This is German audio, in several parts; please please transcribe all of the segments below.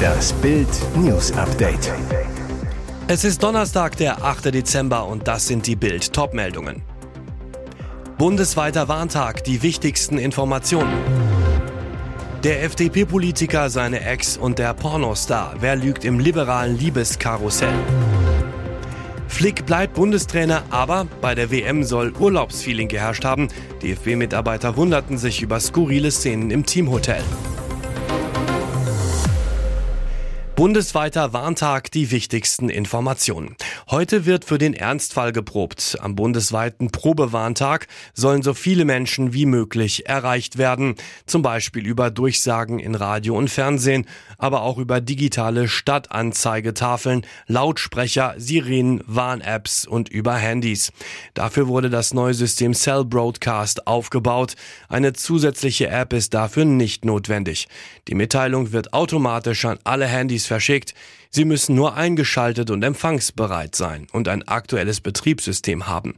Das Bild News Update. Es ist Donnerstag, der 8. Dezember und das sind die Bild Topmeldungen. Bundesweiter Warntag, die wichtigsten Informationen. Der FDP-Politiker, seine Ex und der Pornostar. Wer lügt im liberalen Liebeskarussell? Flick bleibt Bundestrainer, aber bei der WM soll Urlaubsfeeling geherrscht haben. DFB-Mitarbeiter wunderten sich über skurrile Szenen im Teamhotel. Bundesweiter Warntag die wichtigsten Informationen. Heute wird für den Ernstfall geprobt. Am bundesweiten Probewarntag sollen so viele Menschen wie möglich erreicht werden. Zum Beispiel über Durchsagen in Radio und Fernsehen, aber auch über digitale Stadtanzeigetafeln, Lautsprecher, Sirenen, Warn-Apps und über Handys. Dafür wurde das neue System Cell Broadcast aufgebaut. Eine zusätzliche App ist dafür nicht notwendig. Die Mitteilung wird automatisch an alle Handys verschickt. Sie müssen nur eingeschaltet und empfangsbereit sein und ein aktuelles Betriebssystem haben.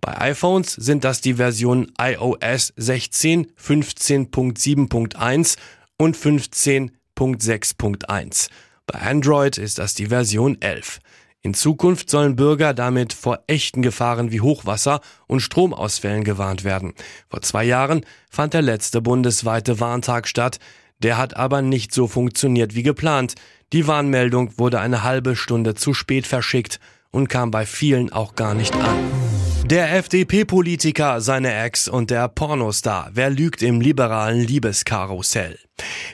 Bei iPhones sind das die Versionen iOS 16, 15.7.1 und 15.6.1. Bei Android ist das die Version 11. In Zukunft sollen Bürger damit vor echten Gefahren wie Hochwasser und Stromausfällen gewarnt werden. Vor zwei Jahren fand der letzte bundesweite Warntag statt. Der hat aber nicht so funktioniert wie geplant. Die Warnmeldung wurde eine halbe Stunde zu spät verschickt und kam bei vielen auch gar nicht an. Der FDP-Politiker, seine Ex und der Pornostar. Wer lügt im liberalen Liebeskarussell?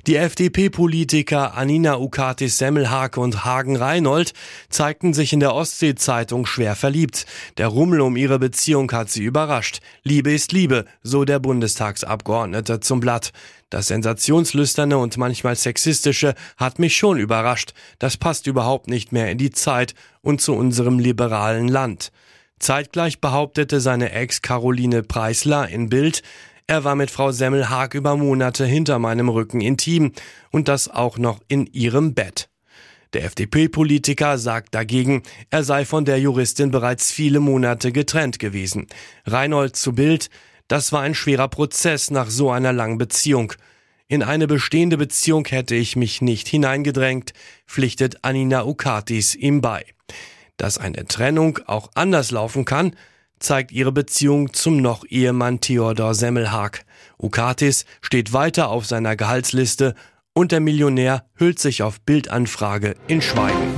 Die FDP-Politiker Anina Ukatis-Semmelhake und Hagen Reinhold zeigten sich in der Ostsee-Zeitung schwer verliebt. Der Rummel um ihre Beziehung hat sie überrascht. Liebe ist Liebe, so der Bundestagsabgeordnete zum Blatt. Das sensationslüsterne und manchmal sexistische hat mich schon überrascht. Das passt überhaupt nicht mehr in die Zeit und zu unserem liberalen Land. Zeitgleich behauptete seine Ex Caroline Preisler in Bild, er war mit Frau Semmelhag über Monate hinter meinem Rücken intim und das auch noch in ihrem Bett. Der FDP-Politiker sagt dagegen, er sei von der Juristin bereits viele Monate getrennt gewesen. Reinhold zu Bild, das war ein schwerer Prozess nach so einer langen Beziehung. In eine bestehende Beziehung hätte ich mich nicht hineingedrängt, pflichtet Anina Ukatis ihm bei. Dass eine Trennung auch anders laufen kann, zeigt ihre Beziehung zum noch Ehemann Theodor Semmelhag. Ukatis steht weiter auf seiner Gehaltsliste und der Millionär hüllt sich auf Bildanfrage in Schweigen.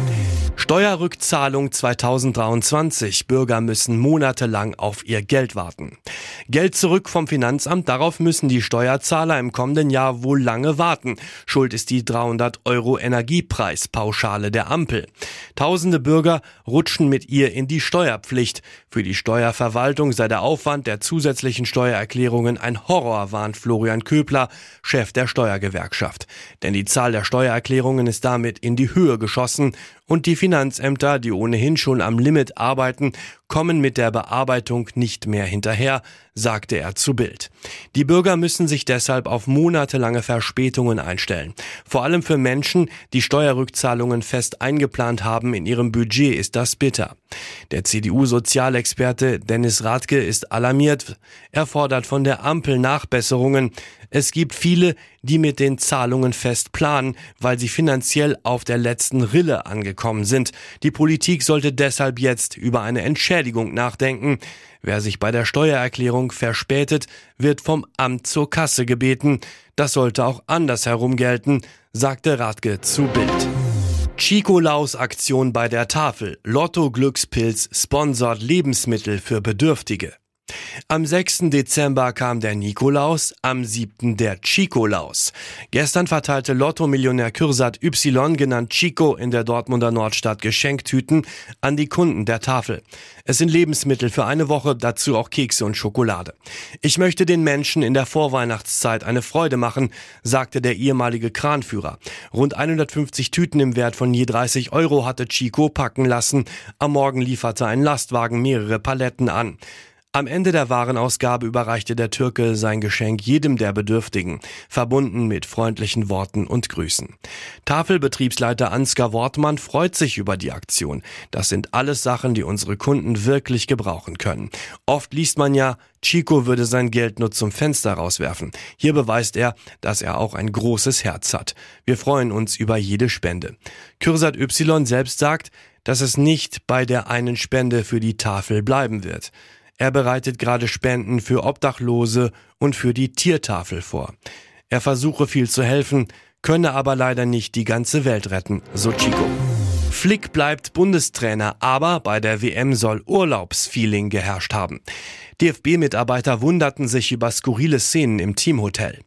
Steuerrückzahlung 2023. Bürger müssen monatelang auf ihr Geld warten. Geld zurück vom Finanzamt, darauf müssen die Steuerzahler im kommenden Jahr wohl lange warten. Schuld ist die 300 Euro Energiepreispauschale der Ampel. Tausende Bürger rutschen mit ihr in die Steuerpflicht. Für die Steuerverwaltung sei der Aufwand der zusätzlichen Steuererklärungen ein Horror, warnt Florian Köbler, Chef der Steuergewerkschaft. Denn die Zahl der Steuererklärungen ist damit in die Höhe geschossen und die Finanzämter, die ohnehin schon am Limit arbeiten, kommen mit der Bearbeitung nicht mehr hinterher, sagte er zu Bild. Die Bürger müssen sich deshalb auf monatelange Verspätungen einstellen. Vor allem für Menschen, die Steuerrückzahlungen fest eingeplant haben in ihrem Budget, ist das bitter. Der CDU-Sozialexperte Dennis Radke ist alarmiert. Er fordert von der Ampel Nachbesserungen. Es gibt viele, die mit den Zahlungen fest planen, weil sie finanziell auf der letzten Rille angekommen sind. Die Politik sollte deshalb jetzt über eine Entschädigung nachdenken. Wer sich bei der Steuererklärung verspätet, wird vom Amt zur Kasse gebeten. Das sollte auch andersherum gelten, sagte Radke zu Bild. Chicolaus Aktion bei der Tafel. Lotto Glückspilz sponsort Lebensmittel für Bedürftige. Am 6. Dezember kam der Nikolaus, am 7. der Chicolaus. Gestern verteilte Lotto-Millionär Kürsat Y, genannt Chico, in der Dortmunder Nordstadt Geschenktüten an die Kunden der Tafel. Es sind Lebensmittel für eine Woche, dazu auch Kekse und Schokolade. Ich möchte den Menschen in der Vorweihnachtszeit eine Freude machen, sagte der ehemalige Kranführer. Rund 150 Tüten im Wert von je 30 Euro hatte Chico packen lassen. Am Morgen lieferte ein Lastwagen mehrere Paletten an. Am Ende der Warenausgabe überreichte der Türke sein Geschenk jedem der Bedürftigen, verbunden mit freundlichen Worten und Grüßen. Tafelbetriebsleiter Ansgar Wortmann freut sich über die Aktion. Das sind alles Sachen, die unsere Kunden wirklich gebrauchen können. Oft liest man ja, Chico würde sein Geld nur zum Fenster rauswerfen. Hier beweist er, dass er auch ein großes Herz hat. Wir freuen uns über jede Spende. Kürsat Y selbst sagt, dass es nicht bei der einen Spende für die Tafel bleiben wird. Er bereitet gerade Spenden für Obdachlose und für die Tiertafel vor. Er versuche viel zu helfen, könne aber leider nicht die ganze Welt retten, so Chico. Flick bleibt Bundestrainer, aber bei der WM soll Urlaubsfeeling geherrscht haben. DFB-Mitarbeiter wunderten sich über skurrile Szenen im Teamhotel.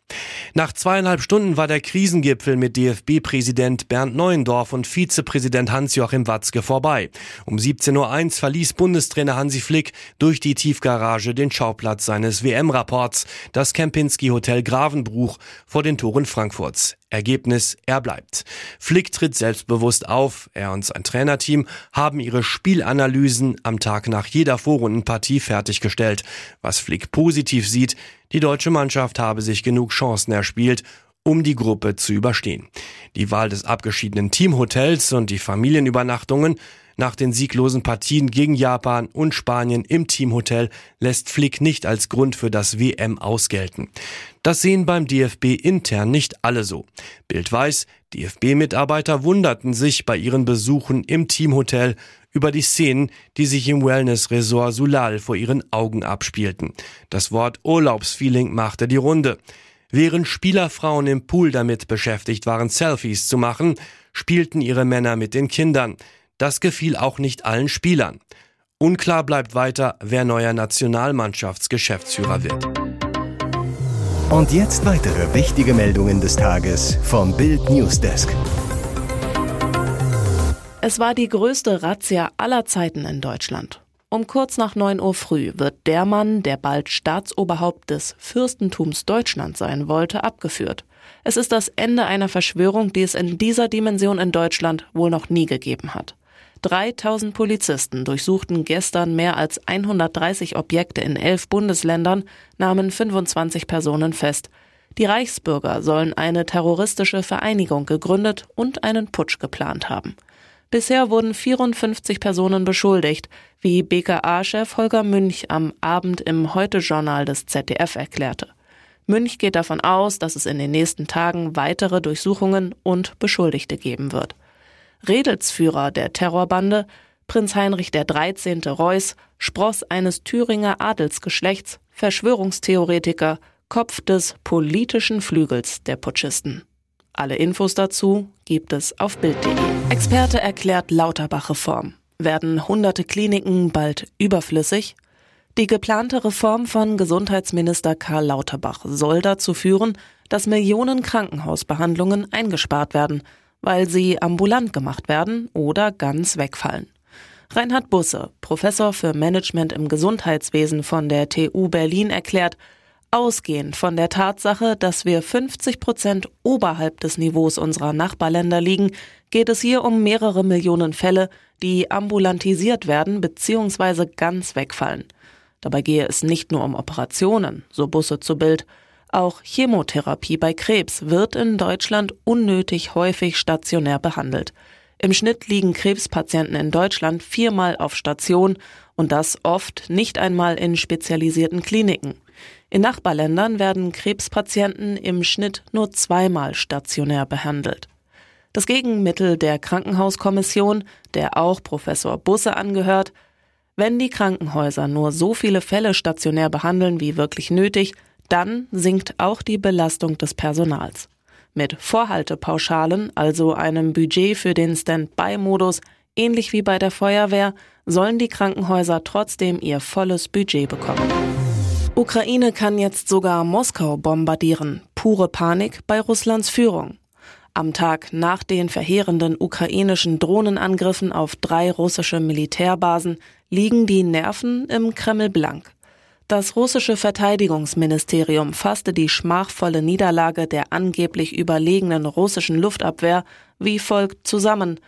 Nach zweieinhalb Stunden war der Krisengipfel mit DFB-Präsident Bernd Neuendorf und Vizepräsident Hans-Joachim Watzke vorbei. Um 17.01 Uhr verließ Bundestrainer Hansi Flick durch die Tiefgarage den Schauplatz seines WM-Rapports, das Kempinski Hotel Gravenbruch vor den Toren Frankfurts. Ergebnis, er bleibt. Flick tritt selbstbewusst auf. Er und sein Trainerteam haben ihre Spielanalysen am Tag nach jeder Vorrundenpartie fertiggestellt. Was Flick positiv sieht, die deutsche Mannschaft habe sich genug Chancen erspielt, um die Gruppe zu überstehen. Die Wahl des abgeschiedenen Teamhotels und die Familienübernachtungen nach den sieglosen Partien gegen Japan und Spanien im Teamhotel lässt Flick nicht als Grund für das WM ausgelten. Das sehen beim DFB intern nicht alle so. Bild weiß, DFB-Mitarbeiter wunderten sich bei ihren Besuchen im Teamhotel über die Szenen, die sich im Wellness-Resort Sulal vor ihren Augen abspielten. Das Wort Urlaubsfeeling machte die Runde. Während Spielerfrauen im Pool damit beschäftigt waren, Selfies zu machen, spielten ihre Männer mit den Kindern. Das gefiel auch nicht allen Spielern. Unklar bleibt weiter, wer neuer Nationalmannschaftsgeschäftsführer wird. Und jetzt weitere wichtige Meldungen des Tages vom Bild Newsdesk. Es war die größte Razzia aller Zeiten in Deutschland. Um kurz nach 9 Uhr früh wird der Mann, der bald Staatsoberhaupt des Fürstentums Deutschland sein wollte, abgeführt. Es ist das Ende einer Verschwörung, die es in dieser Dimension in Deutschland wohl noch nie gegeben hat. 3000 Polizisten durchsuchten gestern mehr als 130 Objekte in elf Bundesländern, nahmen 25 Personen fest. Die Reichsbürger sollen eine terroristische Vereinigung gegründet und einen Putsch geplant haben. Bisher wurden 54 Personen beschuldigt, wie BKA-Chef Holger Münch am Abend im Heute-Journal des ZDF erklärte. Münch geht davon aus, dass es in den nächsten Tagen weitere Durchsuchungen und Beschuldigte geben wird. Redelsführer der Terrorbande, Prinz Heinrich 13. Reuß, Spross eines Thüringer Adelsgeschlechts, Verschwörungstheoretiker, Kopf des politischen Flügels der Putschisten. Alle Infos dazu gibt es auf Bild.de. Experte erklärt Lauterbach-Reform. Werden hunderte Kliniken bald überflüssig? Die geplante Reform von Gesundheitsminister Karl Lauterbach soll dazu führen, dass Millionen Krankenhausbehandlungen eingespart werden – weil sie ambulant gemacht werden oder ganz wegfallen. Reinhard Busse, Professor für Management im Gesundheitswesen von der TU Berlin, erklärt, ausgehend von der Tatsache, dass wir 50 Prozent oberhalb des Niveaus unserer Nachbarländer liegen, geht es hier um mehrere Millionen Fälle, die ambulantisiert werden bzw. ganz wegfallen. Dabei gehe es nicht nur um Operationen, so Busse zu Bild, auch Chemotherapie bei Krebs wird in Deutschland unnötig häufig stationär behandelt. Im Schnitt liegen Krebspatienten in Deutschland viermal auf Station und das oft nicht einmal in spezialisierten Kliniken. In Nachbarländern werden Krebspatienten im Schnitt nur zweimal stationär behandelt. Das Gegenmittel der Krankenhauskommission, der auch Professor Busse angehört, wenn die Krankenhäuser nur so viele Fälle stationär behandeln wie wirklich nötig, dann sinkt auch die Belastung des Personals. Mit Vorhaltepauschalen, also einem Budget für den Stand-by-Modus, ähnlich wie bei der Feuerwehr, sollen die Krankenhäuser trotzdem ihr volles Budget bekommen. Ukraine kann jetzt sogar Moskau bombardieren. Pure Panik bei Russlands Führung. Am Tag nach den verheerenden ukrainischen Drohnenangriffen auf drei russische Militärbasen liegen die Nerven im Kreml blank. Das russische Verteidigungsministerium fasste die schmachvolle Niederlage der angeblich überlegenen russischen Luftabwehr wie folgt zusammen.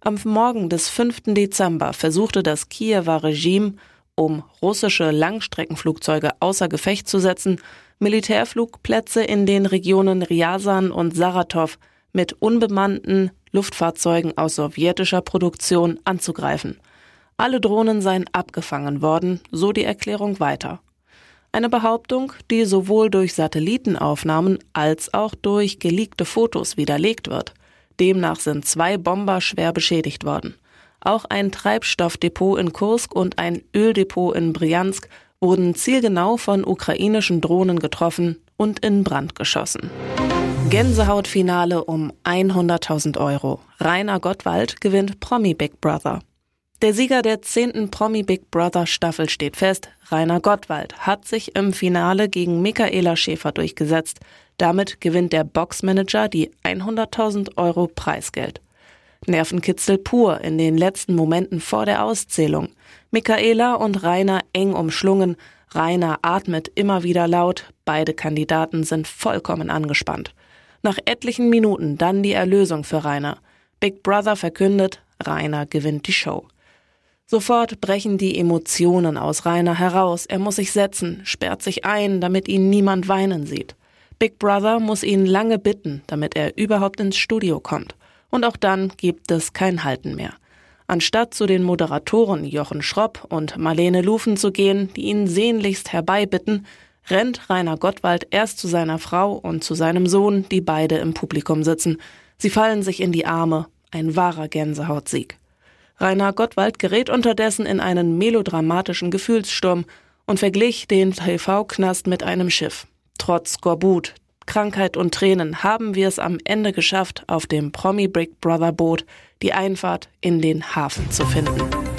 Am Morgen des 5. Dezember versuchte das Kiewer Regime um russische Langstreckenflugzeuge außer Gefecht zu setzen, Militärflugplätze in den Regionen Ryazan und Saratow mit unbemannten Luftfahrzeugen aus sowjetischer Produktion anzugreifen. Alle Drohnen seien abgefangen worden, so die Erklärung weiter. Eine Behauptung, die sowohl durch Satellitenaufnahmen als auch durch geleakte Fotos widerlegt wird. Demnach sind zwei Bomber schwer beschädigt worden. Auch ein Treibstoffdepot in Kursk und ein Öldepot in Bryansk wurden zielgenau von ukrainischen Drohnen getroffen und in Brand geschossen. Gänsehautfinale um 100.000 Euro. Rainer Gottwald gewinnt Promi Big Brother. Der Sieger der zehnten Promi Big Brother Staffel steht fest. Rainer Gottwald hat sich im Finale gegen Michaela Schäfer durchgesetzt. Damit gewinnt der Boxmanager die 100.000 Euro Preisgeld. Nervenkitzel pur in den letzten Momenten vor der Auszählung. Michaela und Rainer eng umschlungen. Rainer atmet immer wieder laut. Beide Kandidaten sind vollkommen angespannt. Nach etlichen Minuten dann die Erlösung für Rainer. Big Brother verkündet, Rainer gewinnt die Show. Sofort brechen die Emotionen aus Rainer heraus. Er muss sich setzen, sperrt sich ein, damit ihn niemand weinen sieht. Big Brother muss ihn lange bitten, damit er überhaupt ins Studio kommt. Und auch dann gibt es kein Halten mehr. Anstatt zu den Moderatoren Jochen Schropp und Marlene Lufen zu gehen, die ihn sehnlichst herbeibitten, rennt Rainer Gottwald erst zu seiner Frau und zu seinem Sohn, die beide im Publikum sitzen. Sie fallen sich in die Arme. Ein wahrer Gänsehautsieg. Rainer Gottwald gerät unterdessen in einen melodramatischen Gefühlssturm und verglich den TV-Knast mit einem Schiff. Trotz Skorbut, Krankheit und Tränen haben wir es am Ende geschafft, auf dem Promi Big Brother Boot die Einfahrt in den Hafen zu finden.